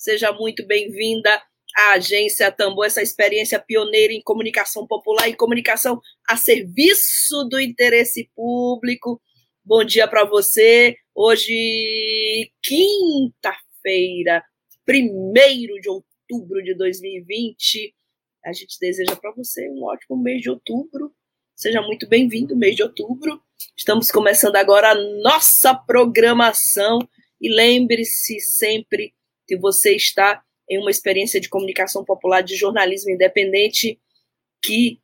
Seja muito bem-vinda à agência Tambor, essa experiência pioneira em comunicação popular e comunicação a serviço do interesse público. Bom dia para você. Hoje, quinta-feira, 1 de outubro de 2020. A gente deseja para você um ótimo mês de outubro. Seja muito bem-vindo, mês de outubro. Estamos começando agora a nossa programação. E lembre-se sempre que você está em uma experiência de comunicação popular, de jornalismo independente, que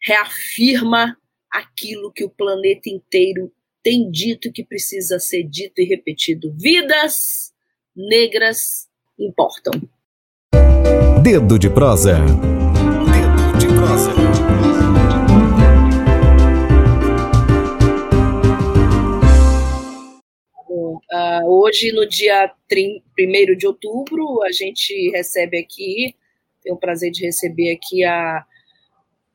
reafirma aquilo que o planeta inteiro tem dito que precisa ser dito e repetido. Vidas negras importam. Dedo de prosa. Dedo de prosa. Uh, hoje, no dia 1 de outubro, a gente recebe aqui, tenho o prazer de receber aqui a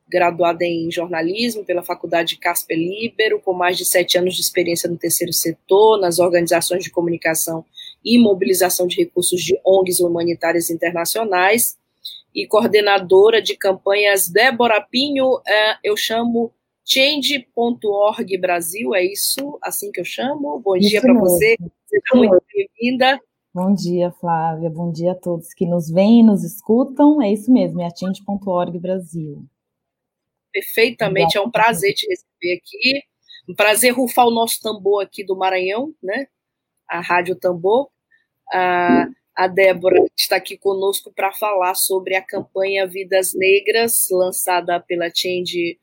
graduada em jornalismo pela Faculdade Casper Libero, com mais de sete anos de experiência no terceiro setor, nas organizações de comunicação e mobilização de recursos de ONGs humanitárias internacionais, e coordenadora de campanhas Débora Pinho, uh, eu chamo Change.org Brasil, é isso assim que eu chamo? Bom isso dia para você, seja muito bem-vinda. Bom dia, Flávia, bom dia a todos que nos veem e nos escutam, é isso mesmo, é a Change.org Brasil. Perfeitamente, é um prazer te receber aqui, um prazer rufar o nosso tambor aqui do Maranhão, né? A Rádio Tambor. A, a Débora está aqui conosco para falar sobre a campanha Vidas Negras, lançada pela Change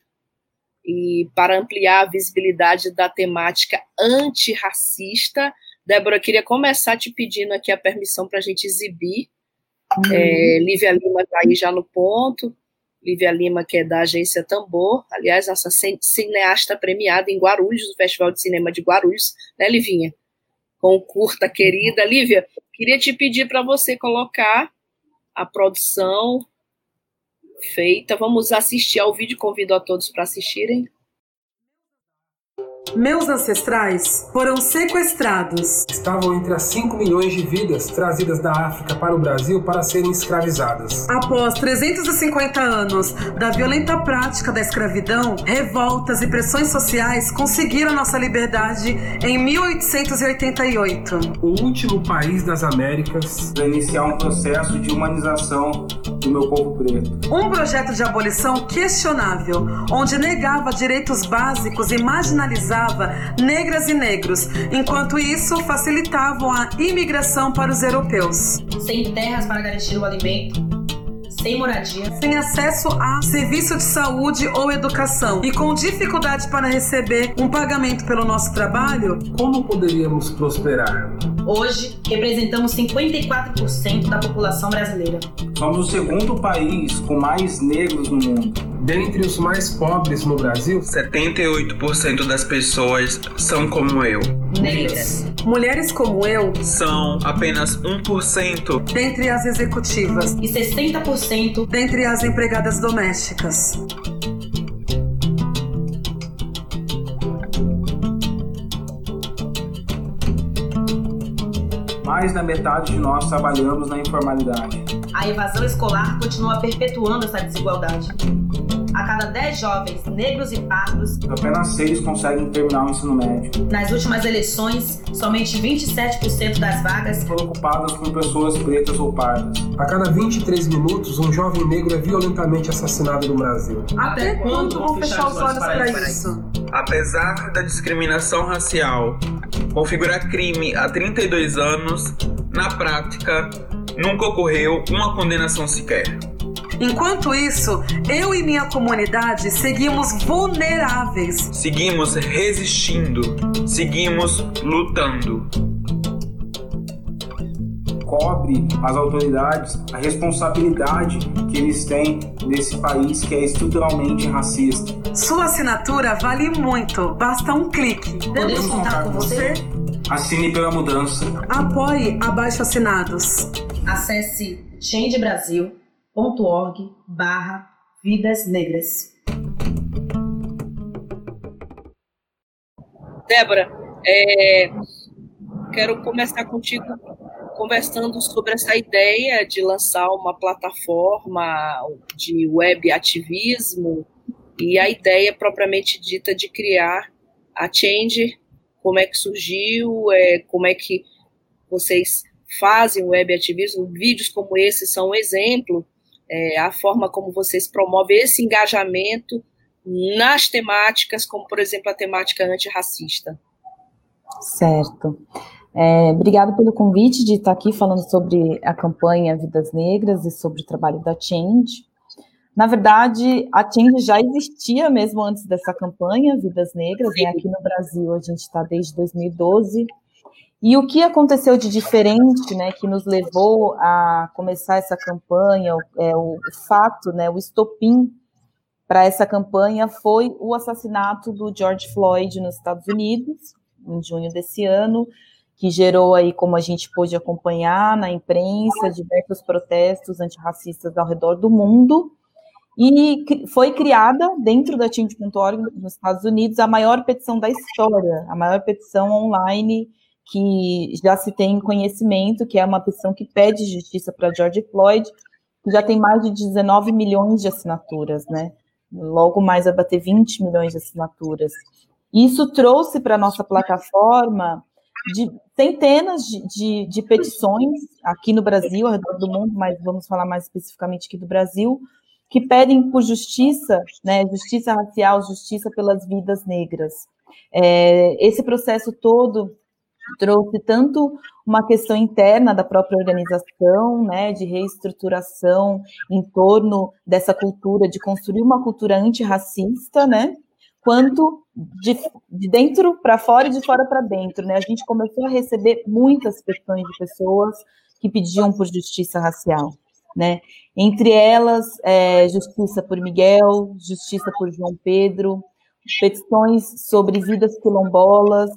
e para ampliar a visibilidade da temática antirracista. Débora, queria começar te pedindo aqui a permissão para a gente exibir. Uhum. É, Lívia Lima está aí já no ponto. Lívia Lima, que é da agência Tambor, aliás, nossa cineasta premiada em Guarulhos, no Festival de Cinema de Guarulhos, né, Livinha? Com curta querida. Lívia, queria te pedir para você colocar a produção feita. Vamos assistir ao vídeo, convido a todos para assistirem. Meus ancestrais foram sequestrados. Estavam entre as 5 milhões de vidas trazidas da África para o Brasil para serem escravizadas. Após 350 anos da violenta prática da escravidão, revoltas e pressões sociais conseguiram nossa liberdade em 1888. O último país das Américas a iniciar um processo de humanização do meu povo preto. Um projeto de abolição questionável, onde negava direitos básicos e marginalizava negras e negros, enquanto isso facilitavam a imigração para os europeus. Sem terras para garantir o alimento, sem moradia, sem acesso a serviço de saúde ou educação e com dificuldade para receber um pagamento pelo nosso trabalho, como poderíamos prosperar? Hoje, representamos 54% da população brasileira. Somos o segundo país com mais negros no mundo. Dentre os mais pobres no Brasil, 78% das pessoas são como eu. Negras. Mulheres como eu são apenas 1% dentre as executivas e 60% dentre as empregadas domésticas. Mais da metade de nós trabalhamos na informalidade. A evasão escolar continua perpetuando essa desigualdade. A cada 10 jovens negros e pardos, apenas 6 conseguem terminar o ensino médio. Nas últimas eleições, somente 27% das vagas foram ocupadas por pessoas pretas ou pardas. A cada 23 minutos, um jovem negro é violentamente assassinado no Brasil. Até quando vão fechar os olhos para isso? Apesar da discriminação racial configurar crime há 32 anos, na prática, nunca ocorreu uma condenação sequer. Enquanto isso, eu e minha comunidade seguimos vulneráveis. Seguimos resistindo, seguimos lutando. cobre as autoridades a responsabilidade que eles têm nesse país que é estruturalmente racista. Sua assinatura vale muito, basta um clique. Podemos contar com você? Assine pela mudança. Apoie Abaixo Assinados. Acesse changebrasil.org barra Vidas Negras. Débora, é, quero começar contigo conversando sobre essa ideia de lançar uma plataforma de web ativismo e a ideia propriamente dita de criar a Change, como é que surgiu, é, como é que vocês fazem web ativismo, vídeos como esse são um exemplo, é, a forma como vocês promovem esse engajamento nas temáticas, como por exemplo a temática antirracista. Certo. É, obrigada pelo convite de estar aqui falando sobre a campanha Vidas Negras e sobre o trabalho da Change. Na verdade, a Change já existia mesmo antes dessa campanha Vidas Negras, né? aqui no Brasil a gente está desde 2012. E o que aconteceu de diferente, né, que nos levou a começar essa campanha, é, o, o fato, né, o estopim para essa campanha foi o assassinato do George Floyd nos Estados Unidos, em junho desse ano, que gerou aí, como a gente pôde acompanhar na imprensa, diversos protestos antirracistas ao redor do mundo. E foi criada, dentro da Change.org, nos Estados Unidos, a maior petição da história, a maior petição online que já se tem conhecimento, que é uma petição que pede justiça para George Floyd, que já tem mais de 19 milhões de assinaturas, né? Logo mais vai bater 20 milhões de assinaturas. Isso trouxe para a nossa plataforma de centenas de, de, de, petições aqui no Brasil, ao redor do mundo, mas vamos falar mais especificamente aqui do Brasil, que pedem por justiça, né, justiça racial, justiça pelas vidas negras. É, esse processo todo trouxe tanto uma questão interna da própria organização, né, de reestruturação em torno dessa cultura, de construir uma cultura antirracista, né, quanto de, de dentro para fora e de fora para dentro, né, a gente começou a receber muitas petições de pessoas que pediam por justiça racial, né, entre elas, é, justiça por Miguel, justiça por João Pedro, petições sobre vidas quilombolas,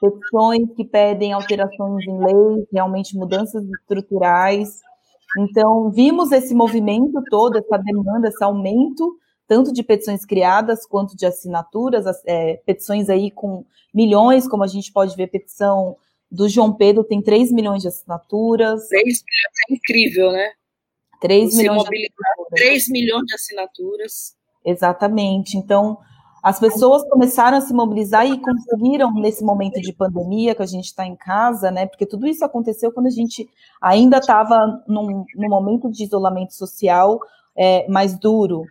petições que pedem alterações em leis, realmente mudanças estruturais. Então, vimos esse movimento todo, essa demanda, esse aumento, tanto de petições criadas quanto de assinaturas, é, petições aí com milhões, como a gente pode ver, petição do João Pedro tem 3 milhões de assinaturas. 3 milhões é incrível, né? 3 milhões de 3 milhões de assinaturas. Exatamente. Então, as pessoas começaram a se mobilizar e conseguiram, nesse momento de pandemia, que a gente está em casa, né? Porque tudo isso aconteceu quando a gente ainda estava num, num, momento de isolamento social é, mais duro.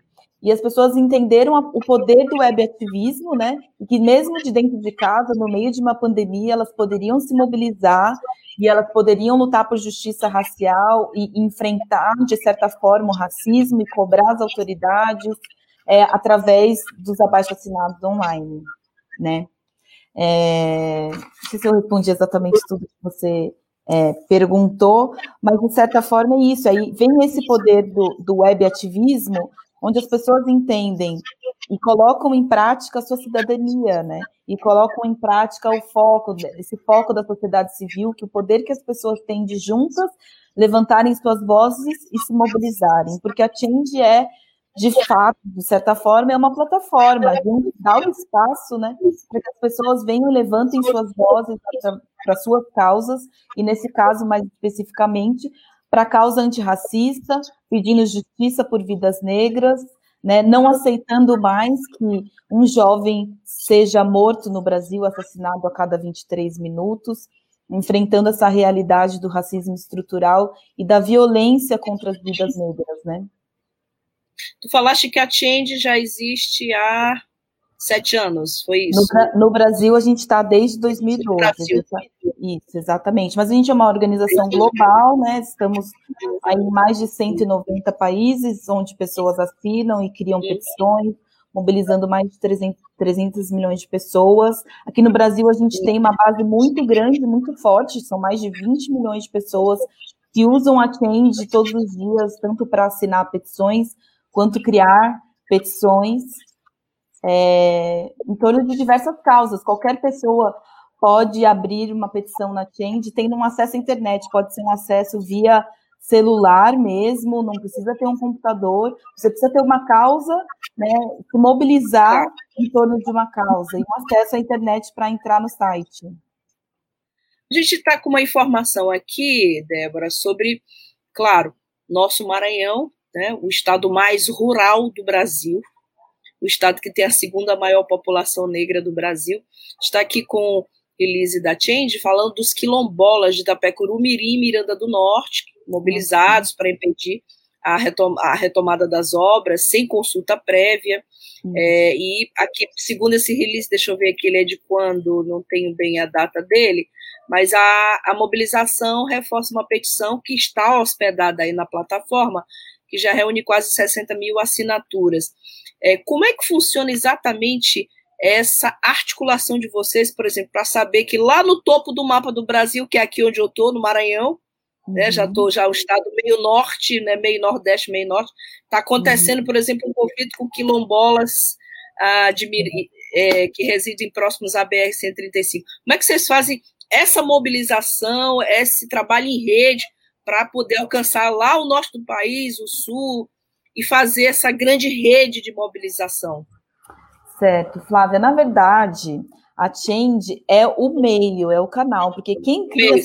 E as pessoas entenderam o poder do web ativismo, né? E que mesmo de dentro de casa, no meio de uma pandemia, elas poderiam se mobilizar e elas poderiam lutar por justiça racial e enfrentar, de certa forma, o racismo e cobrar as autoridades é, através dos abaixo-assinados online, né? É, não sei se eu respondi exatamente tudo que você é, perguntou, mas de certa forma é isso. Aí vem esse poder do, do web ativismo, onde as pessoas entendem e colocam em prática a sua cidadania, né? E colocam em prática o foco, esse foco da sociedade civil, que o poder que as pessoas têm de juntas levantarem suas vozes e se mobilizarem, porque a Change é de fato, de certa forma, é uma plataforma, a gente dá o espaço, né, para que as pessoas venham e levantem suas vozes para suas causas, e nesse caso, mais especificamente, para a causa antirracista, pedindo justiça por vidas negras, né, não aceitando mais que um jovem seja morto no Brasil, assassinado a cada 23 minutos, enfrentando essa realidade do racismo estrutural e da violência contra as vidas negras, né? Tu falaste que a Change já existe há sete anos, foi isso? No, no Brasil, a gente está desde 2012. Brasil. Isso, exatamente. Mas a gente é uma organização global, né? Estamos em mais de 190 países, onde pessoas assinam e criam petições, mobilizando mais de 300, 300 milhões de pessoas. Aqui no Brasil, a gente tem uma base muito grande, muito forte, são mais de 20 milhões de pessoas que usam a Change todos os dias, tanto para assinar petições, quanto criar petições é, em torno de diversas causas. Qualquer pessoa pode abrir uma petição na Change, tendo um acesso à internet, pode ser um acesso via celular mesmo, não precisa ter um computador, você precisa ter uma causa, né, se mobilizar em torno de uma causa e um acesso à internet para entrar no site. A gente está com uma informação aqui, Débora, sobre, claro, nosso Maranhão, né, o estado mais rural do Brasil, o estado que tem a segunda maior população negra do Brasil. Está aqui com Elise da Change falando dos quilombolas de Itapecuru, Mirim e Miranda do Norte, mobilizados para impedir a, retom a, retomada das obras sem consulta prévia. Uhum. É, e aqui, segundo esse release, deixa eu ver aqui, ele é de quando, não tenho bem a data dele, mas a, a mobilização reforça uma petição que está hospedada aí na plataforma, que já reúne quase 60 mil assinaturas. É, como é que funciona exatamente essa articulação de vocês, por exemplo, para saber que lá no topo do mapa do Brasil, que é aqui onde eu estou, no Maranhão, uhum. né, já estou uhum. já o estado meio norte, né, meio nordeste, meio norte, está acontecendo, uhum. por exemplo, um conflito com quilombolas ah, de, é, que residem próximos à BR-135. Como é que vocês fazem essa mobilização, esse trabalho em rede para poder alcançar lá o norte do país, o sul, e fazer essa grande rede de mobilização? Certo, Flávia. Na verdade, a Change é o meio, é o canal, porque quem cria meio,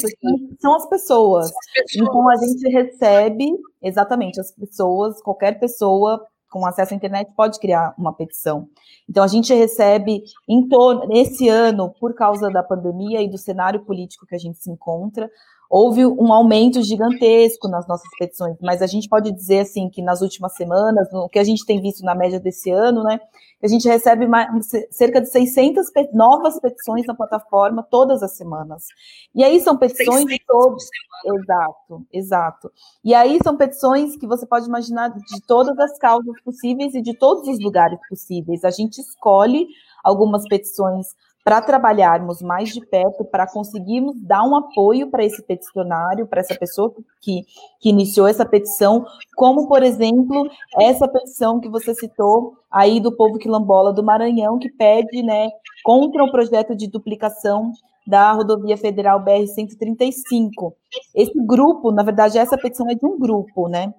são as pessoas. as pessoas. Então a gente recebe exatamente as pessoas, qualquer pessoa com acesso à internet pode criar uma petição. Então a gente recebe em torno nesse ano, por causa da pandemia e do cenário político que a gente se encontra, houve um aumento gigantesco nas nossas petições, mas a gente pode dizer assim que nas últimas semanas, o que a gente tem visto na média desse ano, né, a gente recebe mais, cerca de 600 novas petições na plataforma todas as semanas. E aí são petições de todos. Exato, exato. E aí são petições que você pode imaginar de todas as causas possíveis e de todos os lugares possíveis. A gente escolhe algumas petições para trabalharmos mais de perto, para conseguirmos dar um apoio para esse peticionário, para essa pessoa que, que iniciou essa petição, como, por exemplo, essa petição que você citou aí do povo quilombola do Maranhão, que pede, né, contra o projeto de duplicação da rodovia federal BR-135. Esse grupo, na verdade, essa petição é de um grupo, né,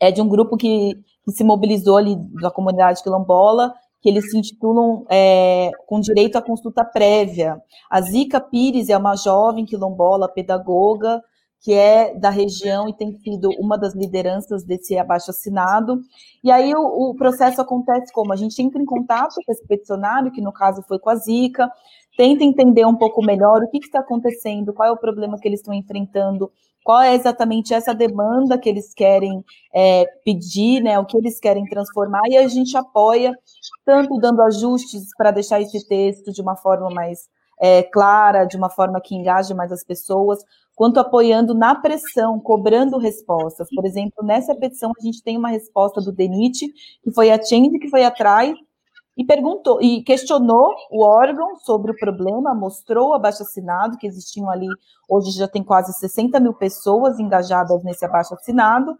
é de um grupo que, que se mobilizou ali da comunidade quilombola que eles se intitulam é, com direito à consulta prévia. A Zica Pires é uma jovem quilombola, pedagoga, que é da região e tem sido uma das lideranças desse abaixo-assinado. E aí o, o, processo acontece como? A gente entra em contato com esse peticionário, que no caso foi com a Zica, tenta entender um pouco melhor o que, está acontecendo, qual é o problema que eles estão enfrentando qual é exatamente essa demanda que eles querem é, pedir, né, o que eles querem transformar, e a gente apoia, tanto dando ajustes para deixar esse texto de uma forma mais é, clara, de uma forma que engaje mais as pessoas, quanto apoiando na pressão, cobrando respostas. Por exemplo, nessa petição a gente tem uma resposta do DENIT, que foi a Change que foi atrás e perguntou e questionou o órgão sobre o problema, mostrou o abaixo assinado que existiam ali, hoje já tem quase 60 mil pessoas engajadas nesse abaixo assinado,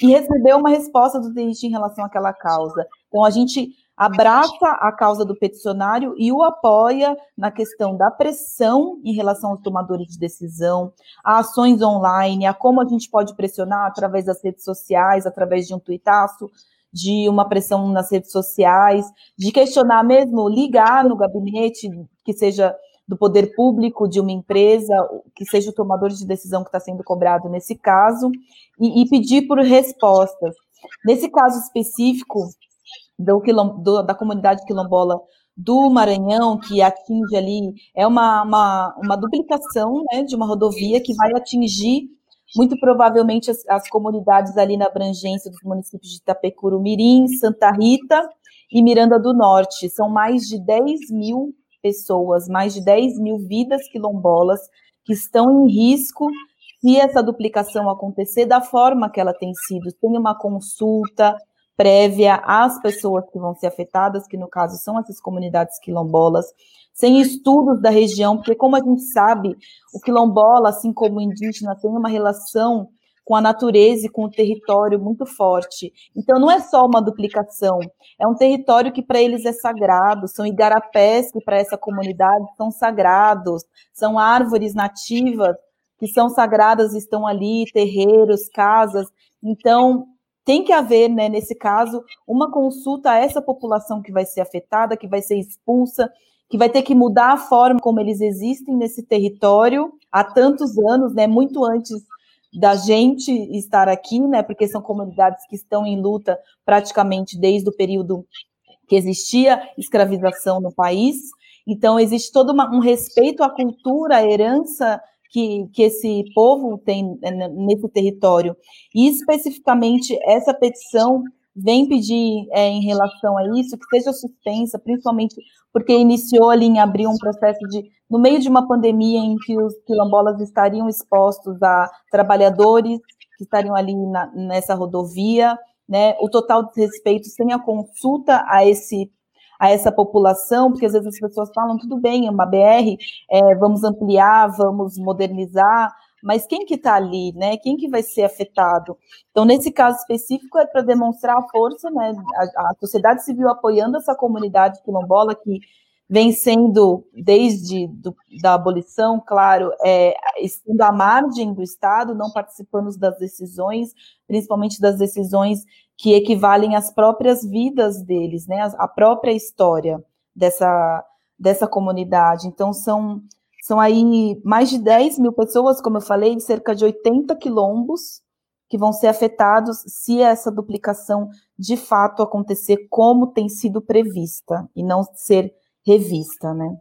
e recebeu uma resposta do DNIT em relação àquela causa. Então a gente abraça a causa do peticionário e o apoia na questão da pressão em relação aos tomadores de decisão, a ações online, a como a gente pode pressionar através das redes sociais, através de um tuitaço, de uma pressão nas redes sociais, de questionar mesmo, ligar no gabinete que seja do poder público de uma empresa, que seja o tomador de decisão que está sendo cobrado nesse caso, e, e, pedir por respostas. Nesse caso específico do, do, da comunidade quilombola do Maranhão, que atinge ali, é uma, uma, uma duplicação né, de uma rodovia que vai atingir muito provavelmente as, as, comunidades ali na abrangência dos municípios de Itapecuru, Mirim, Santa Rita e Miranda do Norte. São mais de 10 mil pessoas, mais de 10 mil vidas quilombolas que estão em risco se essa duplicação acontecer da forma que ela tem sido, tem uma consulta prévia às pessoas que vão ser afetadas, que no caso são essas comunidades quilombolas, sem estudos da região, porque como a gente sabe, o quilombola, assim como o indígena, tem uma relação com a natureza e com o território muito forte. Então, não é só uma duplicação, é um território que para eles é sagrado, são igarapés que para essa comunidade são sagrados, são árvores nativas que são sagradas, estão ali, terreiros, casas. Então, tem que haver, né, nesse caso, uma consulta a essa população que vai ser afetada, que vai ser expulsa, que vai ter que mudar a forma como eles existem nesse território há tantos anos, né, muito antes da gente estar aqui, né, porque são comunidades que estão em luta praticamente desde o período que existia escravização no país. Então, existe todo uma, um respeito à cultura, à herança que, que esse povo tem né, nesse território. E, especificamente, essa petição vem pedir é, em relação a isso que seja suspensa, principalmente porque iniciou ali em abril um processo de, no meio de uma pandemia em que os quilombolas estariam expostos a trabalhadores que estariam ali na, nessa rodovia, né, o total desrespeito sem a consulta a esse a essa população, porque às vezes as pessoas falam, tudo bem, é uma BR, é, vamos ampliar, vamos modernizar, mas quem que está ali, né? Quem que vai ser afetado? Então, nesse caso específico, é para demonstrar a força, né? A, a, sociedade civil apoiando essa comunidade quilombola que vem sendo, desde do, da abolição, claro, é, estando à margem do Estado, não participando das decisões, principalmente das decisões que equivalem às próprias vidas deles, né? A, própria história dessa, dessa comunidade. Então, são são aí mais de 10 mil pessoas, como eu falei, cerca de 80 quilombos que vão ser afetados se essa duplicação de fato acontecer como tem sido prevista e não ser revista, né?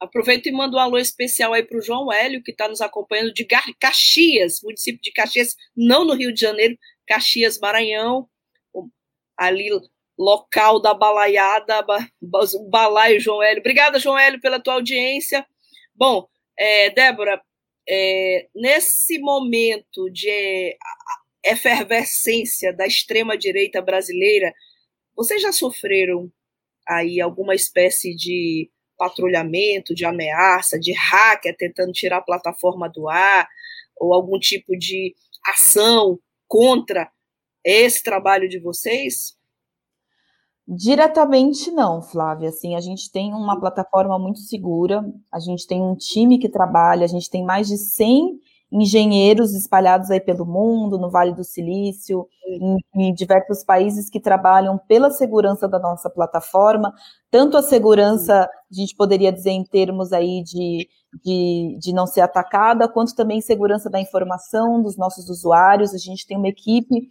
Aproveito e mando um alô especial aí para o João Hélio, que está nos acompanhando de Caxias, município de Caxias, não no Rio de Janeiro, Caxias, Maranhão, ali local da balaiada, o balaio João Hélio. Obrigada, João Hélio, pela tua audiência. Bom, é, Débora, é, nesse momento de efervescência da extrema-direita brasileira, vocês já sofreram aí alguma espécie de patrulhamento, de ameaça, de hacker tentando tirar a plataforma do ar, ou algum tipo de ação contra esse trabalho de vocês? Diretamente não, Flávia. Assim, a gente tem uma plataforma muito segura, a gente tem um time que trabalha, a gente tem mais de 100 engenheiros espalhados aí pelo mundo, no Vale do Silício, em, em, diversos países que trabalham pela segurança da nossa plataforma, tanto a segurança, a gente poderia dizer em termos aí de, de, de não ser atacada, quanto também segurança da informação dos nossos usuários. A gente tem uma equipe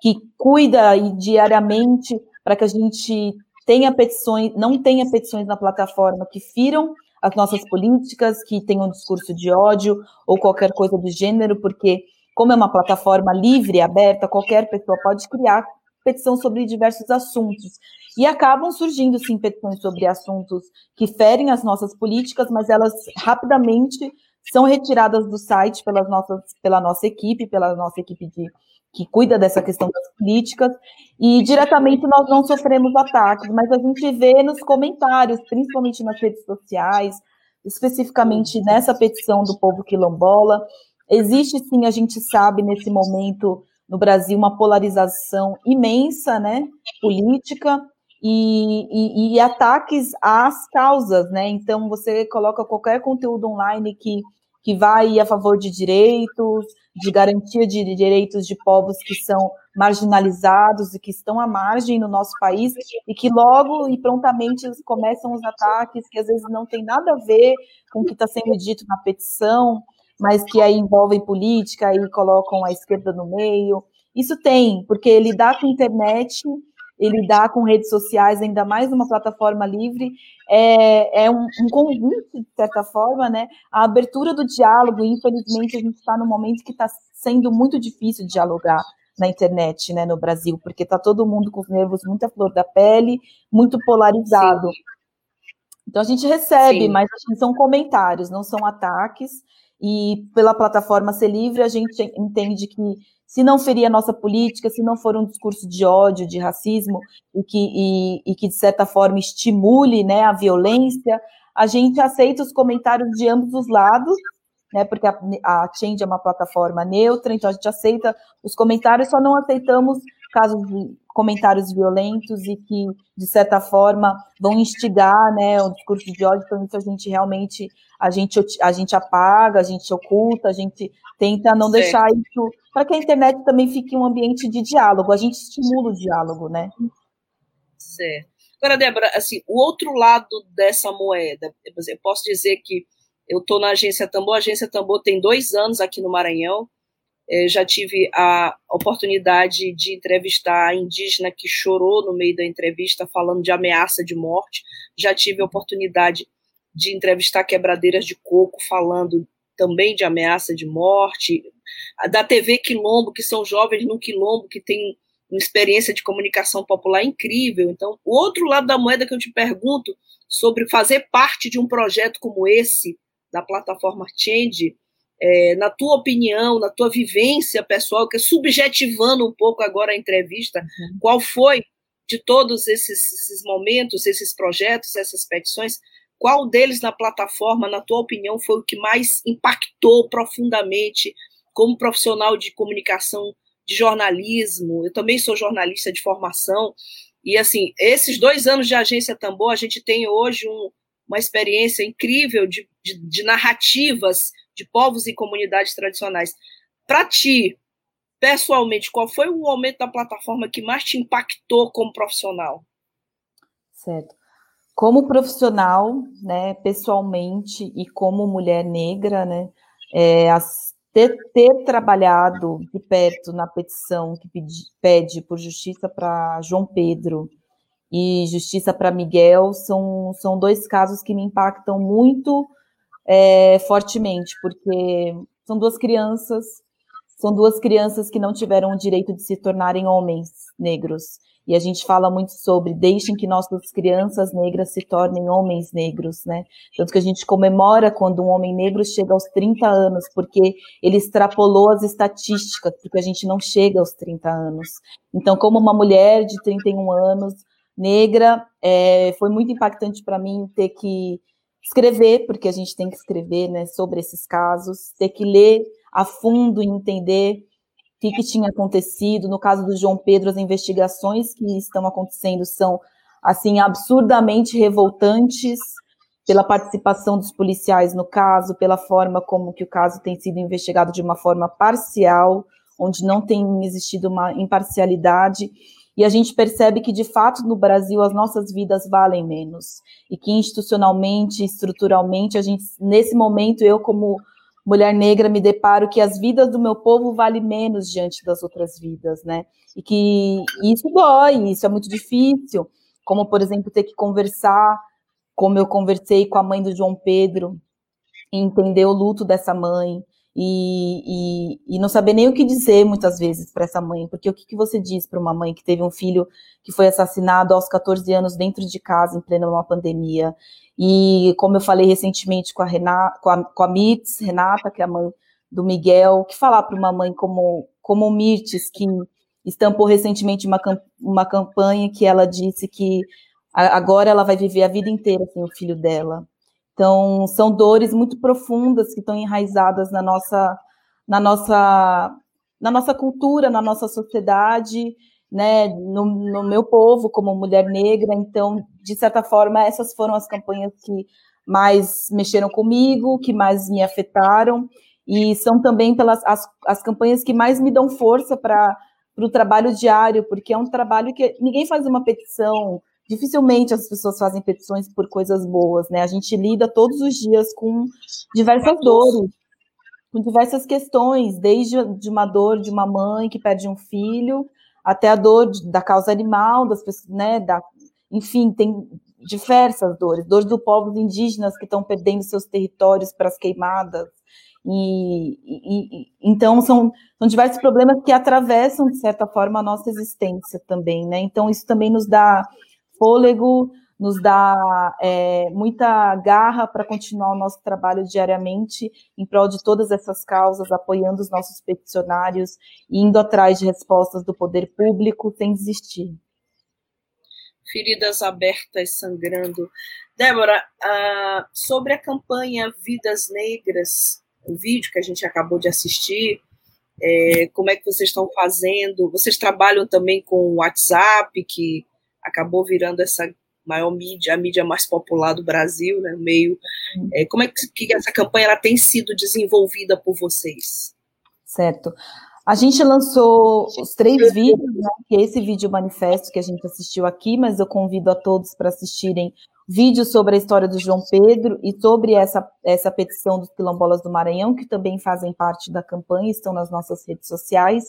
que cuida diariamente para que a gente tenha petições, não tenha petições na plataforma que firam as nossas políticas, que tenham um discurso de ódio ou qualquer coisa do gênero, porque como é uma plataforma livre, aberta, qualquer pessoa pode criar petição sobre diversos assuntos. E acabam surgindo, sim, petições sobre assuntos que ferem as nossas políticas, mas elas rapidamente são retiradas do site pelas nossas, pela nossa equipe, pela nossa equipe de que cuida dessa questão das políticas, e diretamente nós não sofremos ataques, mas a gente vê nos comentários, principalmente nas redes sociais, especificamente nessa petição do povo quilombola, existe sim, a gente sabe, nesse momento no Brasil, uma polarização imensa, né, política, e, e, e ataques às causas, né, então você coloca qualquer conteúdo online que que vai a favor de direitos, de garantia de direitos de povos que são marginalizados e que estão à margem no nosso país e que logo e prontamente começam os ataques que às vezes não tem nada a ver com o que está sendo dito na petição, mas que aí envolvem política e colocam a esquerda no meio. Isso tem, porque lidar com a internet ele lidar com redes sociais, ainda mais numa plataforma livre, é, é um, um, convite, de certa forma, né? A abertura do diálogo, e infelizmente a gente está num momento que está sendo muito difícil dialogar na internet, né, no Brasil, porque está todo mundo com os nervos muito à flor da pele, muito polarizado. Sim. Então a gente recebe, Sim. mas assim, são comentários, não são ataques, e pela plataforma ser livre, a gente entende que se não ferir a nossa política, se não for um discurso de ódio, de racismo, e que, e, e que de certa forma estimule né, a violência, a gente aceita os comentários de ambos os lados, né, porque a, a Change é uma plataforma neutra, então a gente aceita os comentários, só não aceitamos casos de comentários violentos e que, de certa forma, vão instigar né, o discurso de ódio, então isso a gente realmente a gente, a gente apaga, a gente oculta, a gente tenta não certo. deixar isso, para que a internet também fique um ambiente de diálogo, a gente estimula o diálogo, né? Certo. Agora, Débora, assim, o outro lado dessa moeda, eu posso dizer que eu estou na Agência Tambor, a Agência Tambor tem dois anos aqui no Maranhão, é, já tive a oportunidade de entrevistar a indígena que chorou no meio da entrevista falando de ameaça de morte, já tive a oportunidade de entrevistar quebradeiras de coco falando também de ameaça de morte, da TV Quilombo, que são jovens no Quilombo que tem uma experiência de comunicação popular incrível. Então, o outro lado da moeda que eu te pergunto sobre fazer parte de um projeto como esse, da plataforma Change, é, na tua opinião, na tua vivência pessoal, que é subjetivando um pouco agora a entrevista, uhum. qual foi de todos esses, esses momentos, esses projetos, essas petições, qual deles na plataforma, na tua opinião, foi o que mais impactou profundamente como profissional de comunicação de jornalismo, eu também sou jornalista de formação, e assim, esses dois anos de agência Tambor, a gente tem hoje um, uma experiência incrível de, de, de, narrativas de povos e comunidades tradicionais. Para ti, pessoalmente, qual foi o momento da plataforma que mais te impactou como profissional? Certo. Como profissional, né, pessoalmente e como mulher negra, né, é, as ter, ter trabalhado de perto na petição que pedi, pede por justiça para João Pedro e justiça para Miguel são, são dois casos que me impactam muito é, fortemente, porque são duas crianças, são duas crianças que não tiveram o direito de se tornarem homens negros. E a gente fala muito sobre deixem que nossas crianças negras se tornem homens negros, né? Tanto que a gente comemora quando um homem negro chega aos 30 anos, porque ele extrapolou as estatísticas, porque a gente não chega aos 30 anos. Então, como uma mulher de 31 anos, negra, é, foi muito impactante para mim ter que escrever, porque a gente tem que escrever né, sobre esses casos, ter que ler a fundo e entender o que, que tinha acontecido. No caso do João Pedro, as investigações que estão acontecendo são assim absurdamente revoltantes pela participação dos policiais no caso, pela forma como que o caso tem sido investigado de uma forma parcial, onde não tem existido uma imparcialidade. E a gente percebe que, de fato, no Brasil, as nossas vidas valem menos. E que institucionalmente, estruturalmente, a gente, nesse momento, eu, como mulher negra, me deparo que as vidas do meu povo valem menos diante das outras vidas, né? E que isso dói, isso é muito difícil. Como, por exemplo, ter que conversar, como eu conversei com a mãe do João Pedro, entender o luto dessa mãe, e, e, e, não saber nem o que dizer muitas vezes para essa mãe, porque o que, que você diz para uma mãe que teve um filho que foi assassinado aos 14 anos dentro de casa, em plena uma pandemia, e como eu falei recentemente com a, Renata, com a, com a Mitz, Renata, que é a mãe do Miguel, que falar para uma mãe como, como Mirtes, que estampou recentemente uma, uma campanha que ela disse que agora ela vai viver a vida inteira sem o filho dela. Então, são dores muito profundas que estão enraizadas na nossa, na nossa, na nossa cultura, na nossa sociedade, né, no, no, meu povo como mulher negra. Então, de certa forma, essas foram as campanhas que mais mexeram comigo, que mais me afetaram, e são também pelas as, as campanhas que mais me dão força para o trabalho diário, porque é um trabalho que ninguém faz uma petição, dificilmente as pessoas fazem petições por coisas boas, né? A gente lida todos os dias com diversas dores, com diversas questões, desde de uma dor de uma mãe que perde um filho, até a dor da causa animal, das pessoas, né, da, enfim, tem diversas dores, dores dos povos indígenas que estão perdendo seus territórios para as queimadas, e, e, então são, são diversos problemas que atravessam, de certa forma, a nossa existência também, né, então isso também nos dá fôlego, nos dá é, muita garra para continuar o nosso trabalho diariamente em prol de todas essas causas, apoiando os nossos peticionários e indo atrás de respostas do poder público sem desistir. Feridas abertas sangrando. Débora, uh, sobre a campanha Vidas Negras, o vídeo que a gente acabou de assistir, é, como é que vocês estão fazendo? Vocês trabalham também com o WhatsApp, que acabou virando essa maior mídia, a mídia mais popular do Brasil, né? Meio, é, como é que, que essa campanha ela tem sido desenvolvida por vocês? Certo. A gente lançou os três vídeos, né, esse vídeo manifesto que a gente assistiu aqui, mas eu convido a todos para assistirem vídeo sobre a história do João Pedro e sobre essa, essa petição dos quilombolas do Maranhão, que também fazem parte da campanha, estão nas nossas redes sociais.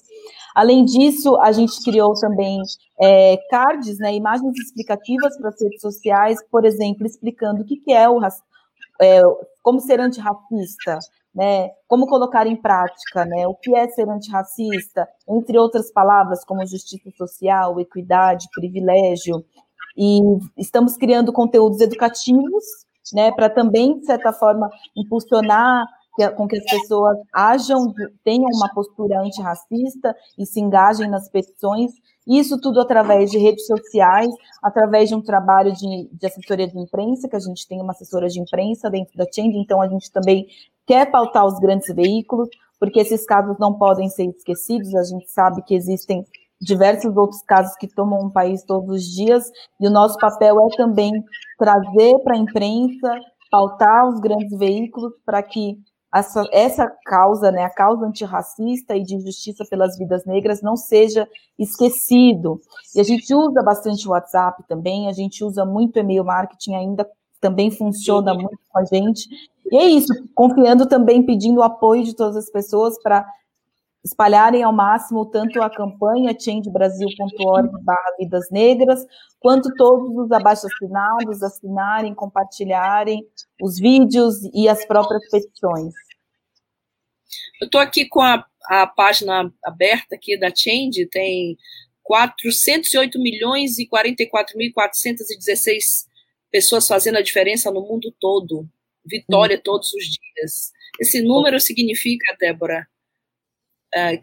Além disso, a gente criou também é, cards, né, imagens explicativas para as redes sociais, por exemplo, explicando o que, que é o é, como ser antirracista, né, como colocar em prática, né, o que é ser antirracista, entre outras palavras como justiça social, equidade, privilégio, e estamos criando conteúdos educativos, né, para também, de certa forma, impulsionar com que as pessoas ajam, tenham uma postura antirracista e se engajem nas petições, isso tudo através de redes sociais, através de um trabalho de, de, assessoria de imprensa, que a gente tem uma assessora de imprensa dentro da Change, então a gente também quer pautar os grandes veículos, porque esses casos não podem ser esquecidos, a gente sabe que existem diversos outros casos que tomam o país todos os dias, e o nosso papel é também trazer para a imprensa, pautar os grandes veículos para que essa, essa causa, né, a causa antirracista e de justiça pelas vidas negras não seja esquecido. E a gente usa bastante o WhatsApp também, a gente usa muito e-mail marketing ainda, também funciona muito com a gente. E é isso, confiando também, pedindo apoio de todas as pessoas para espalharem ao máximo tanto a campanha changebrasil.org barra vidas negras, quanto todos os abaixo-assinados assinarem, compartilharem os vídeos e as próprias petições. Eu estou aqui com a, a página aberta aqui da Change, tem 408 milhões e 44 mil 416 pessoas fazendo a diferença no mundo todo. Vitória hum. todos os dias. Esse número significa, Débora,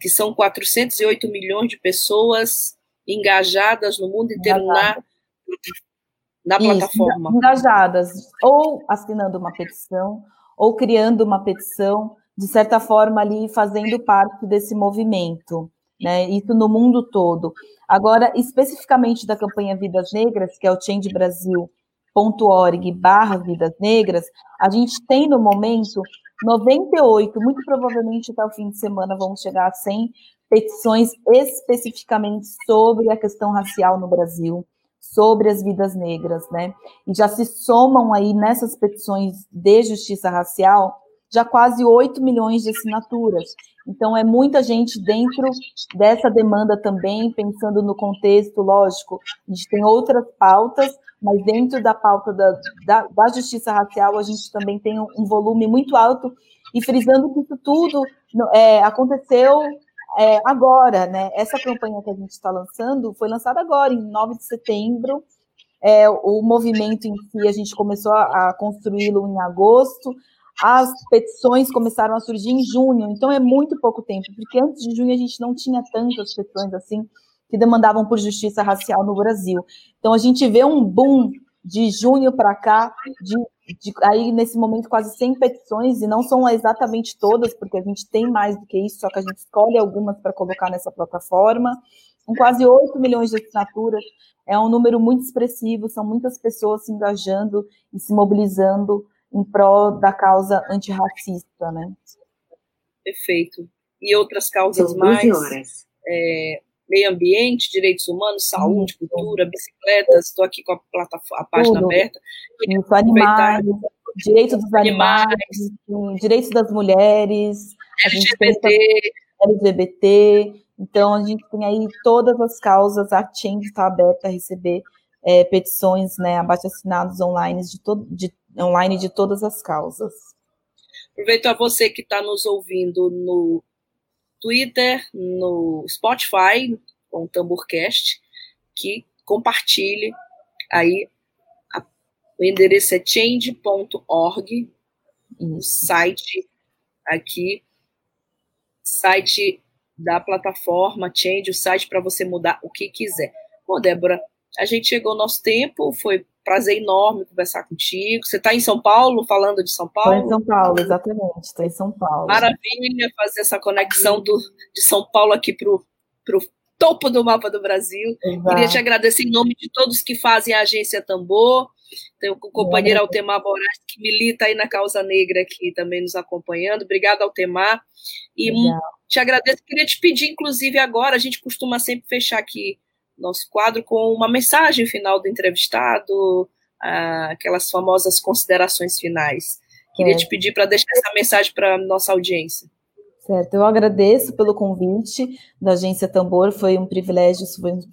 que são 408 milhões de pessoas engajadas no mundo inteiro na, na Isso, plataforma. Engajadas, ou assinando uma petição, ou criando uma petição, de certa forma ali fazendo parte desse movimento, né? Isso no mundo todo. Agora, especificamente da campanha Vidas Negras, que é o changebrasil.org barra Vidas Negras, a gente tem no momento 98, muito provavelmente até o fim de semana vamos chegar a 100 petições especificamente sobre a questão racial no Brasil, sobre as vidas negras, né? E já se somam aí nessas petições de justiça racial já quase 8 milhões de assinaturas. Então, é muita gente dentro dessa demanda também, pensando no contexto, lógico, a gente tem outras pautas, mas dentro da pauta da, da, da justiça racial, a gente também tem um, um, volume muito alto, e frisando que isso tudo é, aconteceu é, agora, né? Essa campanha que a gente está lançando foi lançada agora, em 9 de setembro. É, o movimento em si, a gente começou a, a construí-lo em agosto, as petições começaram a surgir em junho, então é muito pouco tempo, porque antes de junho a gente não tinha tantas petições assim que demandavam por justiça racial no Brasil. Então a gente vê um boom de junho para cá, de, de, aí nesse momento quase 100 petições, e não são exatamente todas, porque a gente tem mais do que isso, só que a gente escolhe algumas para colocar nessa plataforma, com quase 8 milhões de assinaturas, é um número muito expressivo, são muitas pessoas se engajando e se mobilizando em prol da causa antirracista, né? Perfeito. E outras causas mais... É, meio ambiente, direitos humanos, saúde, uhum. cultura, bicicletas, estou aqui com a, plataforma, a página Tudo. aberta. Isso, animais, direitos dos animais, animais, direitos das mulheres, LGBT. LGBT, então a gente tem aí todas as causas, a Change está aberta a receber é, petições, né, abaixo assinados online de, todo, de, online de todas as causas. Aproveito a você que está nos ouvindo no Twitter, no Spotify, com o Tamborcast, que compartilhe aí. A, o endereço é change.org, o site aqui, site da plataforma Change, o site para você mudar o que quiser. Bom, Débora, a gente chegou ao nosso tempo, foi prazer enorme conversar contigo. Você está em São Paulo, falando de São Paulo? Estou em São Paulo, exatamente. Estou em São Paulo. Maravilha fazer essa conexão do, de São Paulo aqui para o topo do mapa do Brasil. Exato. Queria te agradecer em nome de todos que fazem a agência Tambor. Tem o companheiro Altemar Moraes, que milita aí na causa negra aqui também nos acompanhando. Obrigada, Altemar. E Legal. te agradeço. Queria te pedir, inclusive, agora, a gente costuma sempre fechar aqui nosso quadro com uma mensagem final do entrevistado, aquelas famosas considerações finais. Queria é. te pedir para deixar essa mensagem para a nossa audiência. Certo, eu agradeço pelo convite da Agência Tambor, foi um privilégio,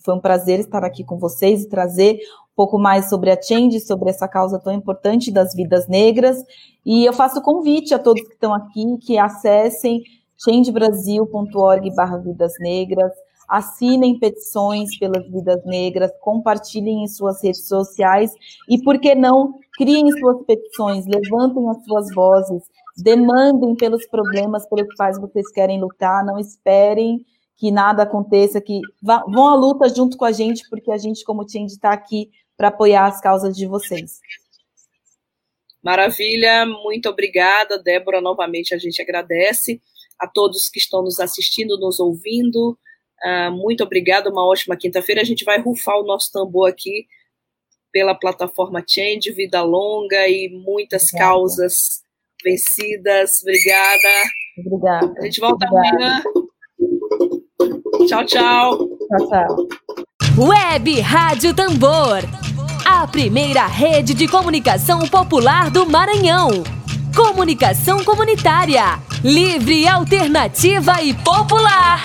foi um prazer estar aqui com vocês e trazer um pouco mais sobre a Change, sobre essa causa tão importante das vidas negras. E eu faço convite a todos que estão aqui que acessem changebrasil.org barra vidas negras, assinem petições pelas vidas negras, compartilhem em suas redes sociais e, por que não, criem suas petições, levantem as suas vozes, demandem pelos problemas pelos quais vocês querem lutar, não esperem que nada aconteça, que vão à luta junto com a gente, porque a gente, como Change, está aqui para apoiar as causas de vocês. Maravilha, muito obrigada, Débora. Novamente a gente agradece a todos que estão nos assistindo, nos ouvindo. Uh, muito obrigada, uma ótima quinta-feira. A gente vai rufar o nosso tambor aqui pela plataforma Change, Vida Longa e muitas Obrigada. causas vencidas. Obrigada. Obrigada. A gente volta Obrigada. amanhã. Tchau, tchau. Tchau, tchau. Web Rádio Tambor. A primeira rede de comunicação popular do Maranhão. Comunicação comunitária. Livre, alternativa e popular.